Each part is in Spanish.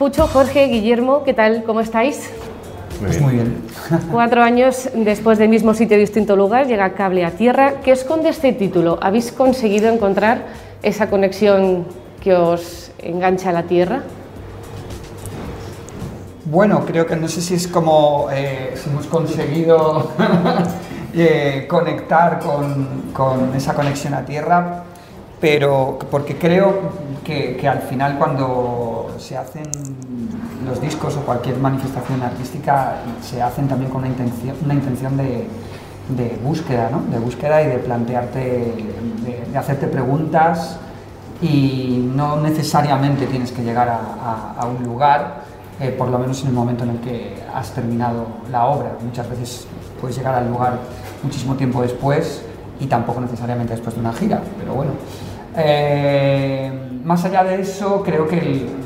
Pucho, Jorge, Guillermo, ¿qué tal? ¿Cómo estáis? Pues muy bien. Cuatro años después del mismo sitio, distinto lugar, llega Cable a Tierra. ¿Qué esconde este título? ¿Habéis conseguido encontrar esa conexión que os engancha a la Tierra? Bueno, creo que no sé si es como eh, si hemos conseguido eh, conectar con, con, esa conexión a tierra, pero porque creo que, que, al final cuando se hacen los discos o cualquier manifestación artística se hacen también con una intención, una intención de, de búsqueda, ¿no? de búsqueda y de plantearte, de, de, hacerte preguntas y no necesariamente tienes que llegar a, a, a un lugar, eh, por lo menos en el momento en el que has terminado la obra. Muchas veces puedes llegar al lugar muchísimo tiempo después y tampoco necesariamente después de una gira, pero bueno. Eh, más allá de eso, creo que el,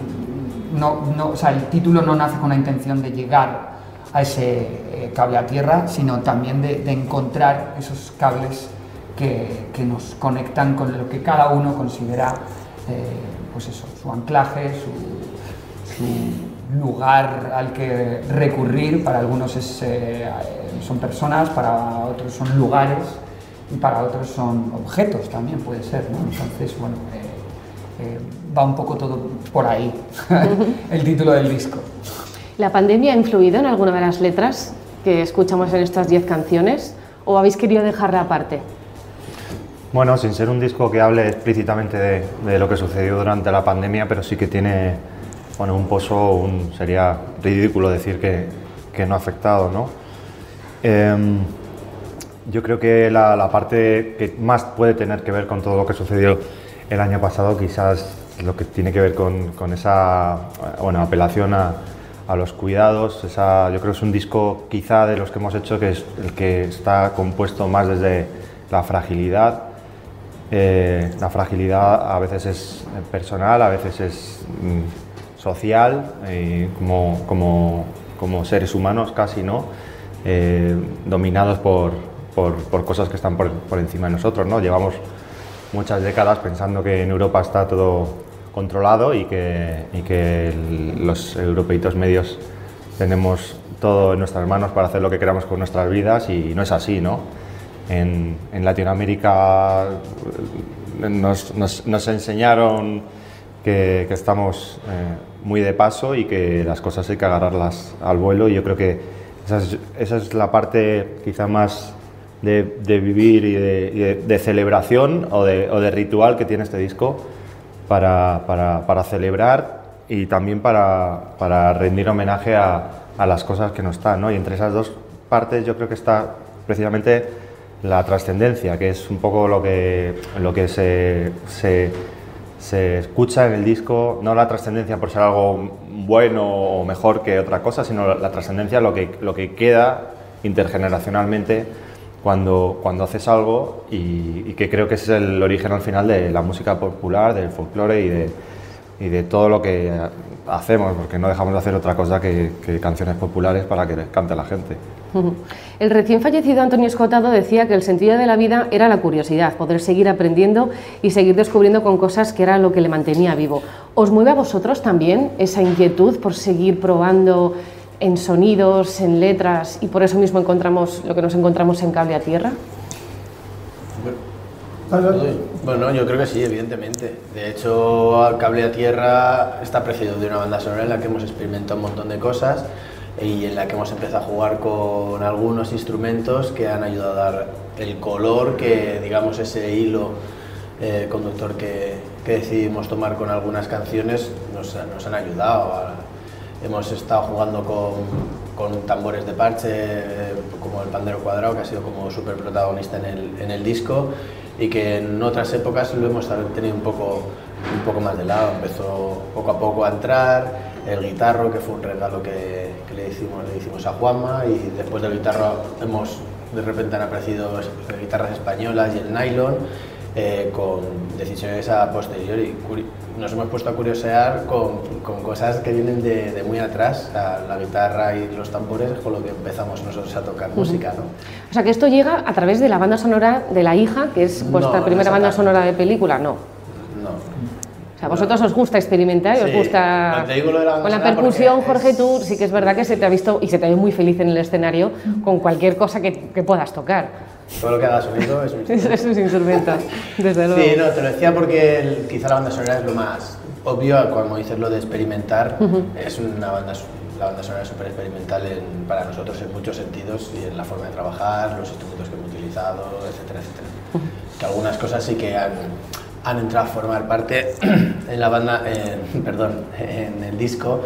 no, no, o sea, el título no nace con la intención de llegar a ese eh, cable a tierra, sino también de, encontrar esos cables que, que, nos conectan con lo que cada uno considera eh, pues eso, su anclaje, su, lugar al que recurrir. Para algunos es, eh, son personas, para otros son lugares y para otros son objetos también puede ser. ¿no? Entonces, bueno, va un poco todo por ahí, el título del disco. ¿La pandemia ha influido en alguna de las letras que escuchamos en estas 10 canciones o habéis querido dejarla aparte? Bueno, sin ser un disco que hable explícitamente de, de, lo que sucedió durante la pandemia, pero sí que tiene bueno, un pozo, un, sería ridículo decir que, que no ha afectado, ¿no? Eh, yo creo que la, la, parte que más puede tener que ver con todo lo que sucedió el año pasado, quizás lo que tiene que ver con, con esa bueno, apelación a, a, los cuidados, esa, yo creo que es un disco quizá de los que hemos hecho que es el que está compuesto más desde la fragilidad, eh, la fragilidad a veces es personal, a veces es mm, social, eh, como, como, como, seres humanos casi, ¿no? Eh, dominados por, por, por, cosas que están por, por, encima de nosotros, ¿no? Llevamos muchas décadas pensando que en Europa está todo controlado y que, y que el, los europeitos medios tenemos todo en nuestras manos para hacer lo que queramos con nuestras vidas y no es así, ¿no? En, en Latinoamérica nos, nos, nos enseñaron que, que estamos eh, muy de paso y que las cosas hay que agarrarlas al vuelo y yo creo que esa es, esa es la parte quizá más de, de vivir y de, y de, de celebración o de, o de, ritual que tiene este disco para, para, para celebrar y también para, para rendir homenaje a, a, las cosas que no están. ¿no? Y entre esas dos partes yo creo que está precisamente la trascendencia, que es un poco lo que, lo que se, se, se, escucha en el disco, no la trascendencia por ser algo bueno o mejor que otra cosa, sino la, la trascendencia, lo que, lo que queda intergeneracionalmente cuando, cuando haces algo y, y, que creo que es el origen al final de la música popular, del folclore y de, y de todo lo que hacemos, porque no dejamos de hacer otra cosa que, que canciones populares para que les cante la gente. El recién fallecido Antonio Escotado decía que el sentido de la vida era la curiosidad, poder seguir aprendiendo y seguir descubriendo con cosas que era lo que le mantenía vivo. ¿Os mueve a vosotros también esa inquietud por seguir probando en sonidos, en letras y por eso mismo encontramos lo que nos encontramos en Cable a Tierra? Bueno, yo creo que sí, evidentemente. De hecho, Cable a Tierra está precedido de una banda sonora en la que hemos experimentado un montón de cosas y en la que hemos empezado a jugar con algunos instrumentos que han ayudado a dar el color que, digamos, ese hilo eh, conductor que, que, decidimos tomar con algunas canciones nos, nos han ayudado. A, hemos estado jugando con, con, tambores de parche, eh, como el pandero cuadrado, que ha sido como súper protagonista en el, en el disco y que en otras épocas lo hemos tenido un poco, un poco más de lado. Empezó poco a poco a entrar el guitarro, que fue un regalo que, que le, hicimos, le hicimos a Juanma, y después del guitarro hemos, de repente han aparecido guitarras españolas y el nylon, eh, con decisiones a posteriori. Nos hemos puesto a curiosear con, con cosas que vienen de, de muy atrás, la, la, guitarra y los tambores es con lo que empezamos nosotros a tocar uh -huh. música. ¿no? O sea que esto llega a través de la banda sonora de La hija, que es vuestra no, primera banda sonora de película, ¿no? No. O sea, a vosotros os gusta experimentar y os Sí, gusta... no la con la percusión, Jorge, es- tú sí que es verdad que se te ha visto y se te ve muy feliz en el escenario con cualquier cosa que, que puedas tocar. Todo lo que haga sonido es un Eso es un instrumento, desde luego. Sí, no, te lo decía porque el- quizá la banda sonora es lo más obvio, cuando dices lo de experimentar, es una banda, la banda sonora es súper experimental en- para nosotros en muchos sentidos y en la forma de trabajar, los instrumentos que hemos utilizado, etcétera, etcétera. Que algunas cosas sí que han, han entrado a formar parte en la banda, en- perdón, en el disco,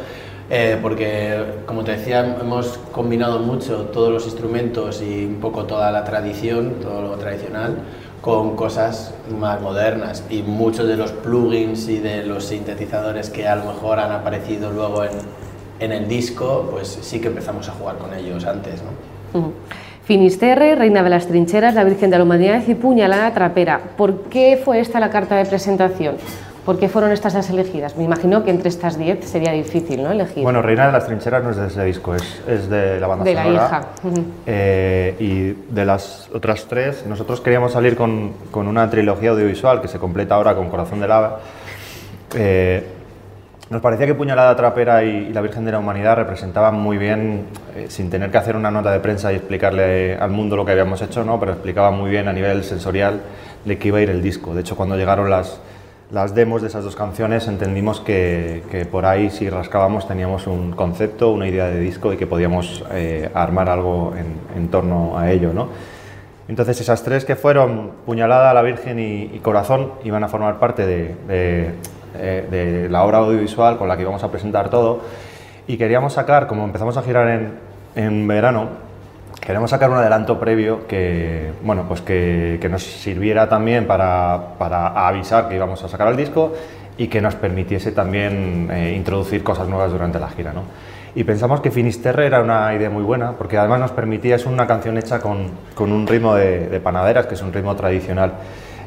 eh, porque como te decía, hemos combinado mucho todos los instrumentos y un poco toda la tradición, todo lo tradicional, con cosas más modernas y muchos de los plugins y de los sintetizadores que a lo mejor han aparecido luego en, en el disco, pues sí que empezamos a jugar con ellos antes, ¿no? Ujú. Finisterre, Reina de las Trincheras, la Virgen de la Humanidad y Puñalada Trapera. ¿Por qué fue esta la carta de presentación? ¿Por qué fueron estas las elegidas? Me imagino que entre estas 10 sería difícil, ¿no? Elegir. Bueno, Reina de las Trincheras no es de ese disco, es, es de la banda De la sonora. hija. Ujú. Eh, y de las otras tres, nosotros queríamos salir con, con una trilogía audiovisual que se completa ahora con Corazón de Lava. Eh, nos parecía que Puñalada Trapera y, y la Virgen de la Humanidad representaban muy bien, eh, sin tener que hacer una nota de prensa y explicarle al mundo lo que habíamos hecho, ¿no? pero explicaban muy bien a nivel sensorial de qué iba a ir el disco. De hecho, cuando llegaron las, las demos de esas dos canciones, entendimos que, por ahí, si rascábamos, teníamos un concepto, una idea de disco y que podíamos eh, armar algo en, torno a ello. ¿no? Entonces esas tres que fueron Puñalada, La Virgen y, Corazón iban a formar parte de, de- eh, de la obra audiovisual con la que íbamos a presentar todo y queríamos sacar, como empezamos a girar en, en verano, queríamos sacar un adelanto previo que, bueno, pues que, que nos sirviera también para, para avisar que íbamos a sacar el disco y que nos permitiese también eh, introducir cosas nuevas durante la gira. ¿no? Y pensamos que Finisterre era una idea muy buena, porque además nos permitía, es una canción hecha con, con un ritmo de, de panaderas, que es un ritmo tradicional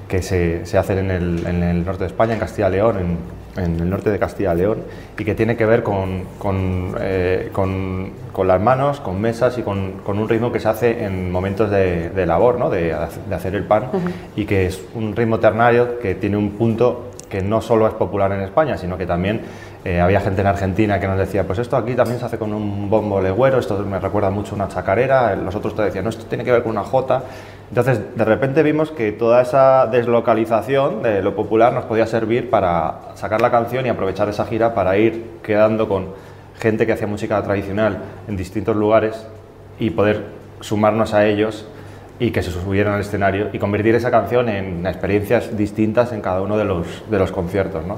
que se, se hace en el, en el norte de España, en Castilla y León, en, en el norte de Castilla y León, y que tiene que ver con, con, eh, con- con las manos, con mesas y con, con un ritmo que se hace en momentos de, de labor, ¿no? de, de hacer el pan, y que es un ritmo ternario que tiene un punto que no solo es popular en España, sino que también eh, había gente en Argentina que nos decía, pues esto aquí también se hace con un bombo legüero, esto me recuerda mucho a una chacarera, los otros te decían, no, esto tiene que ver con una jota. Entonces, de repente vimos que toda esa deslocalización de lo popular nos podía servir para sacar la canción y aprovechar esa gira para ir quedando con gente que hacía música tradicional en distintos lugares y poder sumarnos a ellos y que se subieran al escenario y convertir esa canción en experiencias distintas en cada uno de los, de los conciertos. ¿no?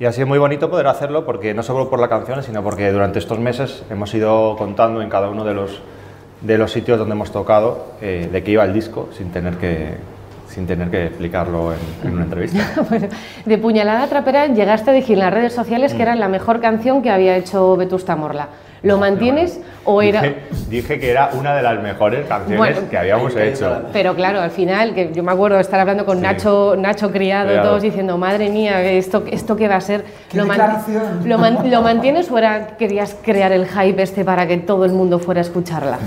Y ha sido muy bonito poder hacerlo porque no solo por la canción, sino porque durante estos meses hemos ido contando en cada uno de los, de los sitios donde hemos tocado eh, de qué iba el disco sin tener que, sin tener que explicarlo en, en una entrevista. Bueno, de Puñalada Trapera llegaste a decir en las redes sociales Mm. que era la mejor canción que había hecho Vetusta Morla. ¿Lo mantienes o era...? Dije, dije que era una de las mejores canciones Bueno, que habíamos hecho. Pero claro, al final, que yo me acuerdo de estar hablando con Sí. Nacho, Nacho Criado, Criado. todos diciendo, madre mía, esto, esto qué va a ser. ¡Qué man-! ¿lo, man- lo mantienes o era, querías crear el hype este para que todo el mundo fuera a escucharla?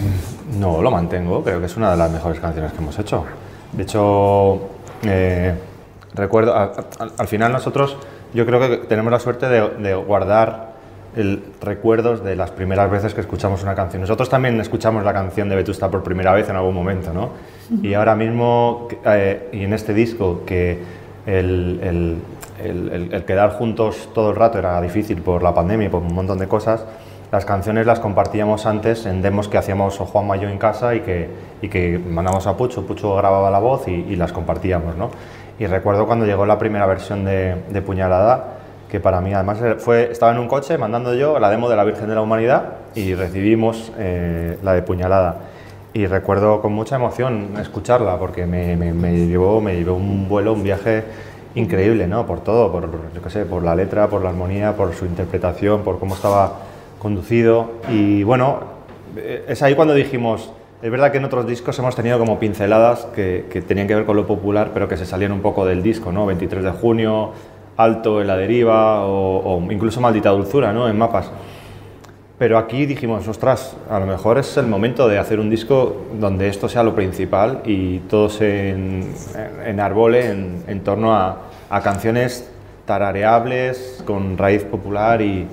No, lo mantengo, creo que es una de las mejores canciones que hemos hecho. De hecho, eh, recuerdo, a- a- al, al final nosotros yo creo que tenemos la suerte de, de guardar el, recuerdos de las primeras veces que escuchamos una canción. Nosotros también escuchamos la canción de Vetusta por primera vez en algún momento, ¿no? Y ahora mismo, eh, y en este disco, que el, el- el- quedar juntos todo el rato era difícil por la pandemia y por un montón de cosas, las canciones las compartíamos antes en demos que hacíamos o Juanma y yo en casa y que, y que mandamos a Pucho, Pucho grababa la voz y, y las compartíamos, ¿no? Y recuerdo cuando llegó la primera versión de, de Puñalada, que para mí además fue, estaba en un coche mandando yo la demo de la Virgen de la Humanidad y recibimos eh, la de Puñalada. Y recuerdo con mucha emoción escucharla porque me, me, me llevó, me llevó un vuelo, un viaje increíble, ¿no? Por todo, por, yo qué sé, por la letra, por la armonía, por su interpretación, por cómo estaba conducido. Y bueno, eh, es ahí cuando dijimos, es verdad que en otros discos hemos tenido como pinceladas que, que tenían que ver con lo popular, pero que se salían un poco del disco, ¿no? 23 de junio, Alto en la deriva o, incluso Maldita Dulzura, ¿no? En mapas. Pero aquí dijimos, ostras, a lo mejor es el momento de hacer un disco donde esto sea lo principal y todo se en, enarbole en, en torno a, a canciones tarareables, con raíz popular y,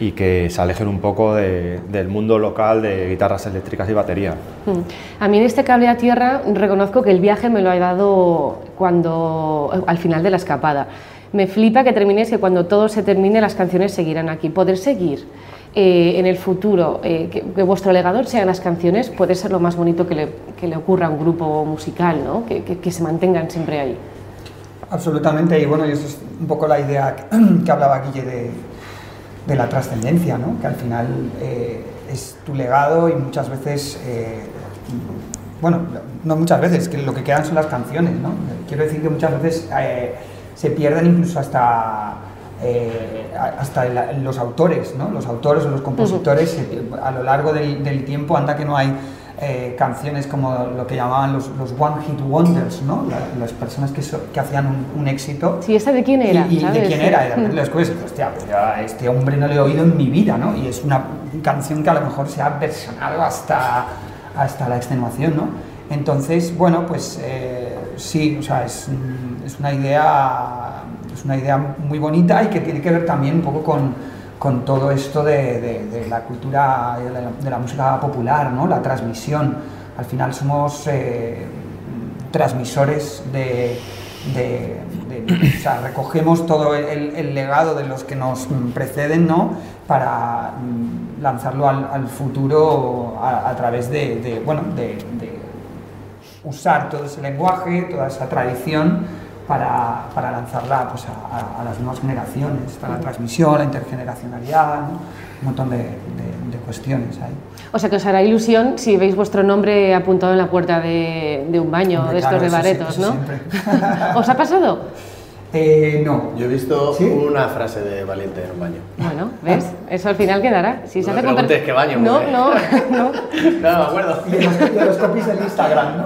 y que se alejen un poco de- del mundo local de guitarras eléctricas y batería. Mm. A mí en este cable a tierra reconozco que el viaje me lo ha dado cuando al final de la escapada. Me flipa que termines que cuando todo se termine las canciones seguirán aquí. Poder seguir eh, en el futuro, eh, que, vuestro legado sean las canciones, puede ser lo más bonito que le, que le ocurra a un grupo musical, ¿no? que, que- se mantengan siempre ahí. Absolutamente, y bueno, y eso es un poco la idea que, hablaba Guille de, de la trascendencia, ¿no? que al final eh, es tu legado y muchas veces, bueno, no muchas veces, que lo que quedan son las canciones, ¿no? Quiero decir que muchas veces se pierden incluso hasta, eh, hasta el- los autores, ¿no? Los autores o los compositores se- a lo largo del, del tiempo anda que no hay eh, canciones como lo que llamaban los, los One Hit Wonders, ¿no? La- las personas que, so- que hacían un, un éxito. Sí, ¿esta de quién era? Y, y de ¿sabes? quién era, de Mm. lo descubres hostia, pues yo a este hombre no le he oído en mi vida, ¿no? Y es una canción que a lo mejor se ha versionado hasta, hasta la extenuación, ¿no? Entonces, bueno, pues eh, sí, o sea, es, es una idea es una idea muy bonita y que tiene que ver también un poco con, con todo esto de, la cultura, de la, música popular, ¿no? La transmisión. Al final somos eh, transmisores de, o sea, recogemos todo el, legado de los que nos preceden, ¿no? Para mm, lanzarlo al, futuro a, través de, bueno, de usar todo ese lenguaje, toda esa tradición para, para lanzarla pues, a, a- las nuevas generaciones, para la transmisión, la intergeneracionalidad, ¿no? un montón de, de- de cuestiones ahí. O sea que os hará ilusión si veis vuestro nombre apuntado en la puerta de, de un baño de estos claro, de baretos, sí- ¿no? ¿Os ha pasado? Eh, no. Yo he visto ¿Sí? una frase de Valiente en un baño. Bueno, ¿ves? Eso al final quedará. Si No me con per- preguntes qué baño, No, no, no. No, me acuerdo. Y de los, de los copies del Instagram, ¿no?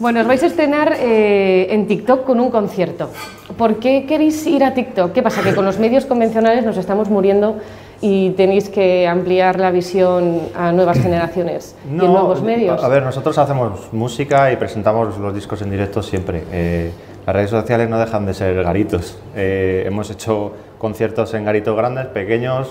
Bueno, os vais a estrenar eh, en TikTok con un concierto. ¿Por qué queréis ir a TikTok? ¿Qué pasa? Que con los medios convencionales nos estamos muriendo y tenéis que ampliar la visión a nuevas generaciones y en nuevos medios. A ver, nosotros hacemos música y presentamos los discos en directo siempre. Eh, las redes sociales no dejan de ser garitos. Eh, hemos hecho conciertos en garitos grandes, pequeños,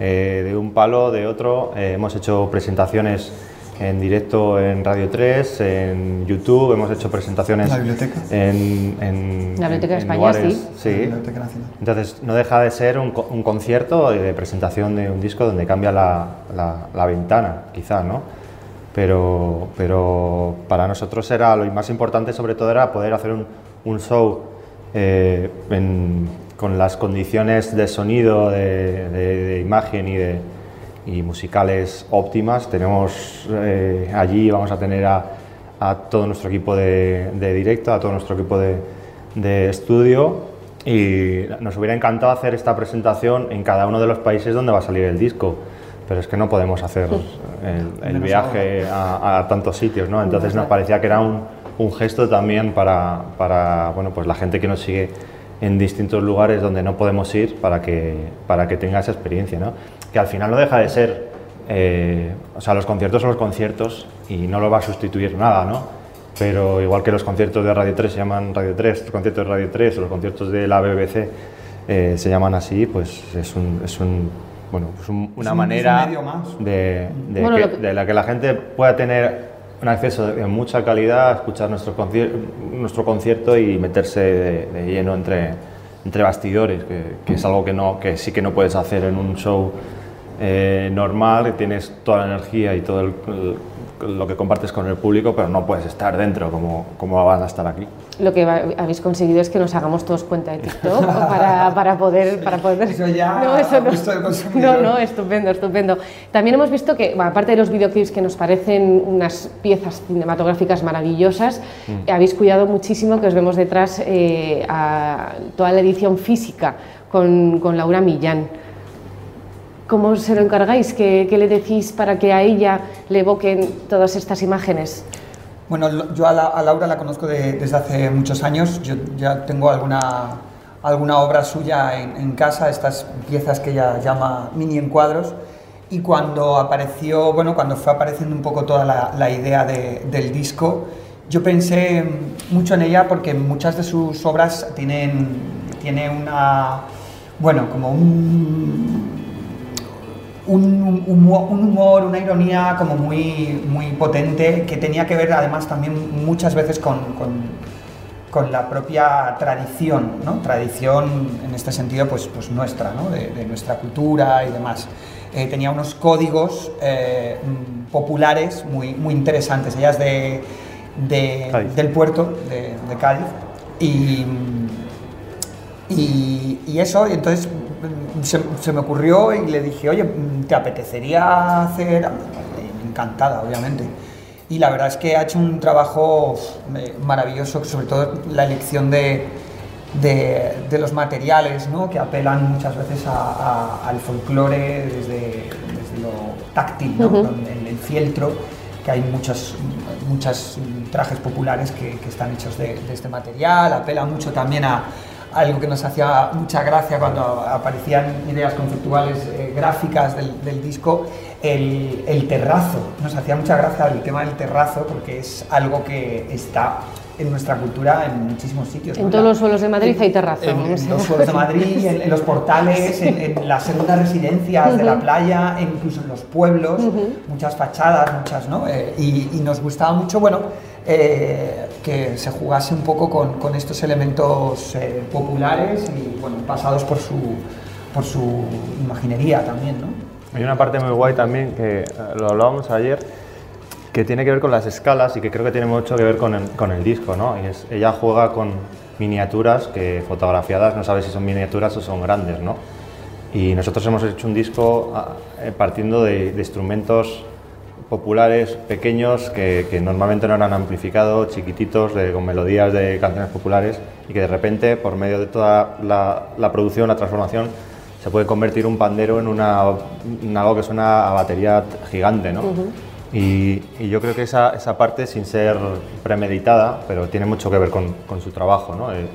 eh, de un palo, de otro. Eh, hemos hecho presentaciones en directo en Radio 3, en YouTube, hemos hecho presentaciones La biblioteca. en, en, La Biblioteca de en España, lugares, sí. sí. La Biblioteca Nacional. Entonces, no deja de ser un, un concierto de presentación de un disco donde cambia la, la- la ventana, quizá, ¿no? Pero, pero para nosotros era lo más importante, sobre todo, era poder hacer un, un show eh, con las condiciones de sonido, de, imagen y, de, musicales óptimas. Tenemos eh, allí, vamos a tener a, todo nuestro equipo de, directo, a todo nuestro equipo de estudio y nos hubiera encantado hacer esta presentación en cada uno de los países donde va a salir el disco, pero es que no podemos hacer el, el viaje a, a tantos sitios, ¿no? Entonces nos parecía que era un, un gesto también para, para bueno, pues la gente que nos sigue en distintos lugares donde no podemos ir para que, para que tenga esa experiencia, ¿no? Que al final no deja de ser, eh, o sea, los conciertos son los conciertos y no lo va a sustituir nada, ¿no? Pero igual que los conciertos de Radio 3 se llaman Radio 3, los conciertos de Radio 3 o los conciertos de la BBC eh, se llaman así, pues es, un, es un, bueno, pues un- una es manera más. de, de Bueno, que- lo que- de la que la gente pueda tener un acceso de mucha calidad a escuchar nuestro, concier- nuestro concierto y meterse de, de lleno entre, entre bastidores, que, que es algo que, no, que sí que no puedes hacer en un show eh, normal, que tienes toda la energía y todo el- lo que compartes con el público, pero no puedes estar dentro como, como van a estar aquí. Lo que habéis conseguido es que nos hagamos todos cuenta de TikTok para, para poder... Para poder... Eso ya no, eso no. no, no, estupendo, estupendo. También hemos visto que, bueno, aparte de los videoclips que nos parecen unas piezas cinematográficas maravillosas, habéis cuidado muchísimo que os vemos detrás eh, a toda la edición física con, con Laura Millán. ¿Cómo se lo encargáis? ¿Qué, le decís para que a ella le evoquen todas estas imágenes? Bueno, yo a, la- a Laura la conozco de- desde hace muchos años. Yo ya tengo alguna, alguna obra suya en, casa, estas piezas que ella llama mini encuadros. Y cuando apareció, bueno, cuando fue apareciendo un poco toda la, idea de- del disco, yo pensé mucho en ella porque muchas de sus obras tienen tiene una, bueno, como un, un, humor, una ironía como muy, muy potente que tenía que ver además también muchas veces con, con, la propia tradición, ¿no? tradición en este sentido pues, pues nuestra, ¿no? de, nuestra cultura y demás. Eh, tenía unos códigos eh, populares muy, muy interesantes. Ella es de, del puerto de, Cádiz y, y, eso, y entonces se, me ocurrió y le dije, oye, ¿te apetecería hacer? Encantada, obviamente. Y la verdad es que ha hecho un trabajo maravilloso, sobre todo la elección de, de, los materiales, ¿no? que apelan muchas veces al folclore desde, desde, lo táctil, ¿no? el, el fieltro que hay muchos, muchos trajes populares que, están hechos de, este material, apela mucho también a, algo que nos hacía mucha gracia cuando aparecían ideas conceptuales eh, gráficas del, disco, el, el, terrazo. Nos hacía mucha gracia el tema del terrazo porque es algo que está en nuestra cultura en muchísimos sitios. En todos los suelos de Madrid hay terrazo. En, los suelos de Madrid, en, los portales, en, las segundas residencias de la playa, incluso en los pueblos, muchas fachadas, muchas, ¿no? Eh, y, nos gustaba mucho, bueno, eh, que se jugase un poco con, con estos elementos eh, populares y, bueno, pasados por su, por su imaginería también, ¿no? Hay una parte muy guay también que lo hablábamos ayer que tiene que ver con las escalas y que creo que tiene mucho que ver con el, con el disco, ¿no? Y es, ella juega con miniaturas que fotografiadas no sabe si son miniaturas o son grandes, ¿no? Y nosotros hemos hecho un disco ah, eh, partiendo de, instrumentos populares pequeños que, que, normalmente no eran amplificados, chiquititos, de, con melodías de canciones populares y que de repente, por medio de toda la, la producción, la transformación, se puede convertir un pandero en, una, en algo que suena a batería gigante, ¿no? Y, yo creo que esa, esa, parte, sin ser premeditada, pero tiene mucho que ver con, con su trabajo, ¿no? Eh,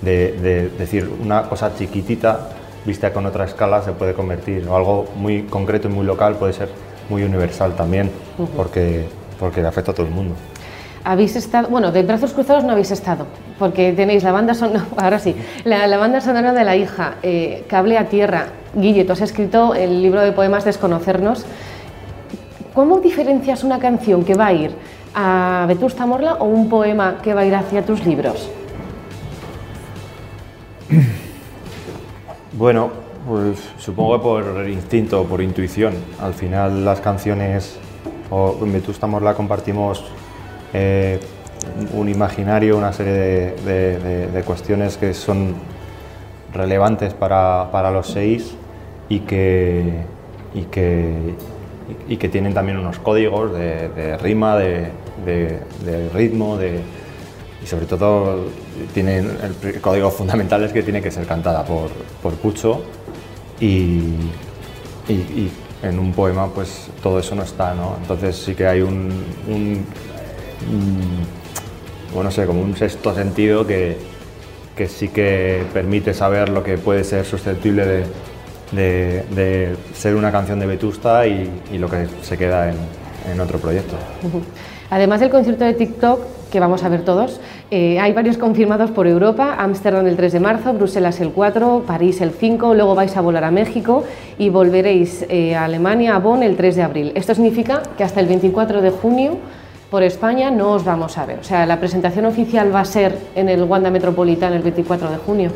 de, de, decir una cosa chiquitita vista con otra escala se puede convertir, o algo muy concreto y muy local puede ser muy universal también, porque, porque le afecta a todo el mundo. Habéis estado, bueno, de brazos cruzados no habéis estado, porque tenéis la banda sonora, ahora sí, la, la, banda sonora de la hija, eh, Cable a Tierra. Guille, tú has escrito el libro de poemas Desconocernos, ¿Cómo diferencias una canción que va a ir a Vetusta Morla o un poema que va a ir hacia tus libros? Bueno, pues supongo que por instinto, por intuición. Al final las canciones, o en Vetusta Morla compartimos eh, un imaginario, una serie de, cuestiones que son relevantes para, para los seis y que, y que y, que tienen también unos códigos de, rima, de, ritmo, y sobre todo tienen el código fundamental es que tiene que ser cantada por, por Pucho y, en un poema pues todo eso no está, ¿no? Entonces sí que hay un, bueno, sé, como un sexto sentido que, que sí que permite saber lo que puede ser susceptible de, de, ser una canción de Vetusta y, lo que se queda en, otro proyecto. Además del concierto de TikTok, que vamos a ver todos, eh, hay varios confirmados por Europa, Ámsterdam el 3 de marzo, Bruselas el 4, París el 5, luego vais a volar a México y volveréis eh, a Alemania, a Bonn el 3 de abril. Esto significa que hasta el 24 de junio por España no os vamos a ver. O sea, la presentación oficial va a ser en el Wanda Metropolitano el 24 de junio.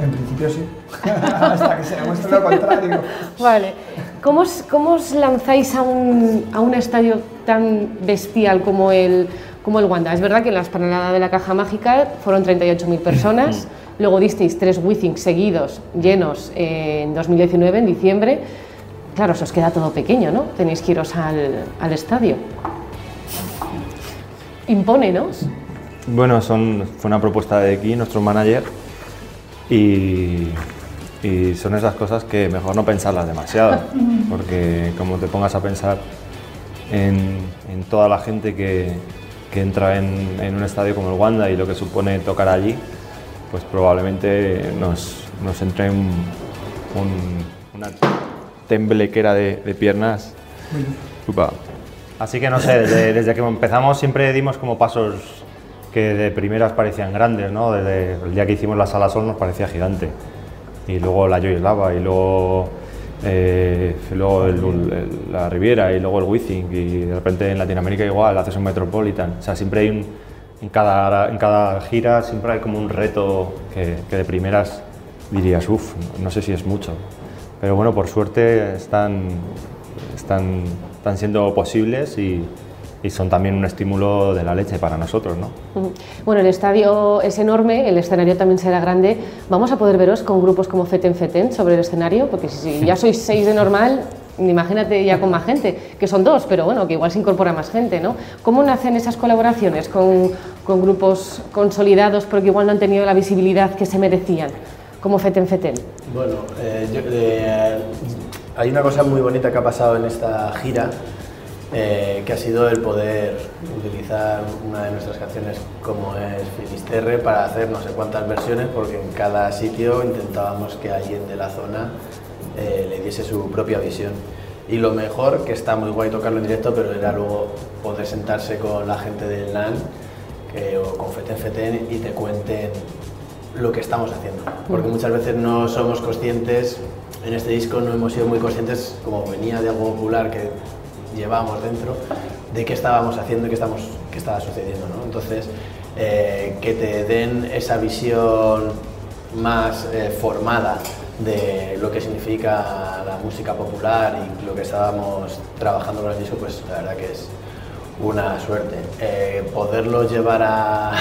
En principio sí, hasta que se demuestre lo contrario. Vale. ¿Cómo os, cómo os lanzáis a un, a un, estadio tan bestial como el, como el Wanda? Es verdad que en la esplanada de la Caja Mágica fueron 38.000 personas, luego disteis tres Withings seguidos, llenos, en 2019, en diciembre. Claro, se os queda todo pequeño, ¿no? Tenéis que iros al, al estadio. Impone, ¿no? Bueno, son, fue una propuesta de aquí, nuestro manager, y, son esas cosas que mejor no pensarlas demasiado, porque como te pongas a pensar en, toda la gente que, entra en, un estadio como el Wanda y lo que supone tocar allí, pues probablemente nos, nos entre un, una temblequera de, de piernas. Así que no sé, desde, desde, que empezamos siempre dimos como pasos que de primeras parecían grandes, ¿no? Desde el día que hicimos la Sala Sol nos parecía gigante. Y luego la Lava y luego, eh, luego la Riviera y luego el Wizzing y de repente en Latinoamérica igual haces un Metropolitan. O sea, siempre hay un, en, cada, en cada gira siempre hay como un reto que, que de primeras dirías, uff, no sé si es mucho. Pero bueno, por suerte están, están, están siendo posibles y, y son también un estímulo de la leche para nosotros. ¿no? Bueno, el estadio es enorme, el escenario también será grande. ¿Vamos a poder veros con grupos como Feten Feten sobre el escenario? Porque si ya sois seis de normal, imagínate ya con más gente, que son dos, pero bueno, que igual se incorpora más gente, ¿no? ¿Cómo nacen esas colaboraciones con, con grupos consolidados porque igual no han tenido la visibilidad que se merecían, como Feten Feten? Bueno, eh, eh, hay una cosa muy bonita que ha pasado en esta gira, eh, que ha sido el poder utilizar una de nuestras canciones como es Finisterre para hacer no sé cuántas versiones porque en cada sitio intentábamos que alguien de la zona eh, le diese su propia visión. Y lo mejor, que está muy guay tocarlo en directo, pero era luego poder sentarse con la gente del LAN que, o con Feten Feten y te cuenten lo que estamos haciendo. Porque muchas veces no somos conscientes, en este disco no hemos sido muy conscientes, como venía de algo popular que llevamos dentro de qué estábamos haciendo y qué, estamos, qué estaba sucediendo. ¿no? Entonces, eh, que te den esa visión más eh, formada de lo que significa la música popular y lo que estábamos trabajando con el disco, pues la verdad que es una suerte. Eh, poderlo llevar a,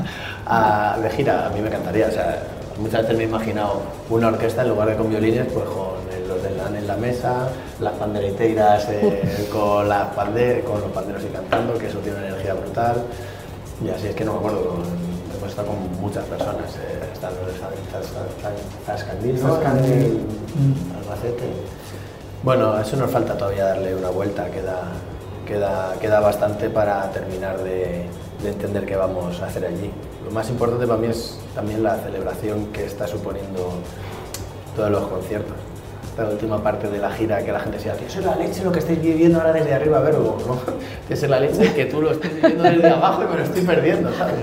a, de gira, a mí me encantaría. O sea, muchas veces me he imaginado una orquesta en lugar de con violines, pues LAN en la mesa, las pandereteiras eh, con, las pande con los panderos y cantando, que eso tiene una energía brutal. Y así es que no me acuerdo, con, hemos estado con muchas personas, eh, están los. Albacete. Bueno, eso nos falta todavía darle una vuelta, queda, queda, queda bastante para terminar de, de entender qué vamos a hacer allí. Lo más importante para mí es también la celebración que está suponiendo todos los conciertos la última parte de la gira que la gente decía, eso es la leche lo que estáis viviendo ahora desde arriba, ver, ¿no? Es la leche que tú lo estés viviendo desde abajo y me lo estoy perdiendo, ¿sabes?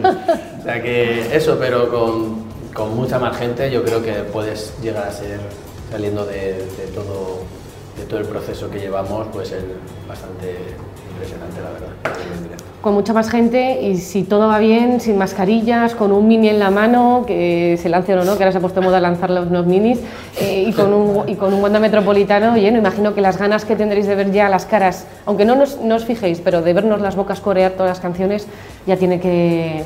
O sea que eso, pero con, con mucha más gente yo creo que puedes llegar a ser, saliendo de, de todo, de todo el proceso que llevamos, pues el bastante impresionante, la verdad con mucha más gente y si todo va bien, sin mascarillas, con un mini en la mano, que se lance o no, que ahora se ha puesto de moda lanzar los, minis, eh, y, con un, y con un Wanda Metropolitano lleno, imagino que las ganas que tendréis de ver ya las caras, aunque no, nos, os fijéis, pero de vernos las bocas corear todas las canciones, ya tiene que...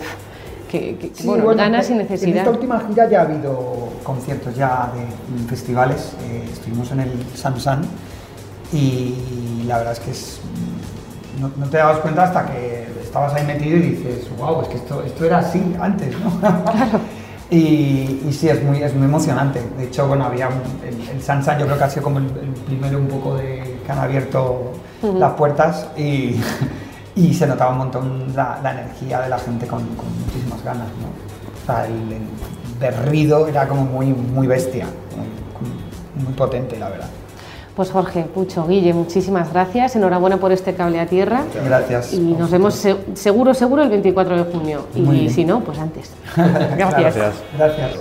que, bueno, ganas y necesidad. En esta última gira ya ha habido conciertos ya de festivales, eh, estuvimos en el Samsung y la verdad es que es no, te dabas cuenta hasta que estabas ahí metido y dices, wow, es que esto, esto era así antes, ¿no? y, y, sí, es muy, es muy emocionante. De hecho, bueno, había el, el Sansan, yo creo que ha sido como el, primero un poco de que han abierto las puertas y, y, se notaba un montón la, energía de la gente con, muchísimas ganas, ¿no? O sea, el, berrido era como muy, muy bestia, muy potente, la verdad. Pues Jorge, Pucho, Guille, muchísimas gracias. Enhorabuena por este cable a tierra. Gracias. Y nos vemos seguro, seguro el 24 de junio. y si no, pues antes. gracias. gracias.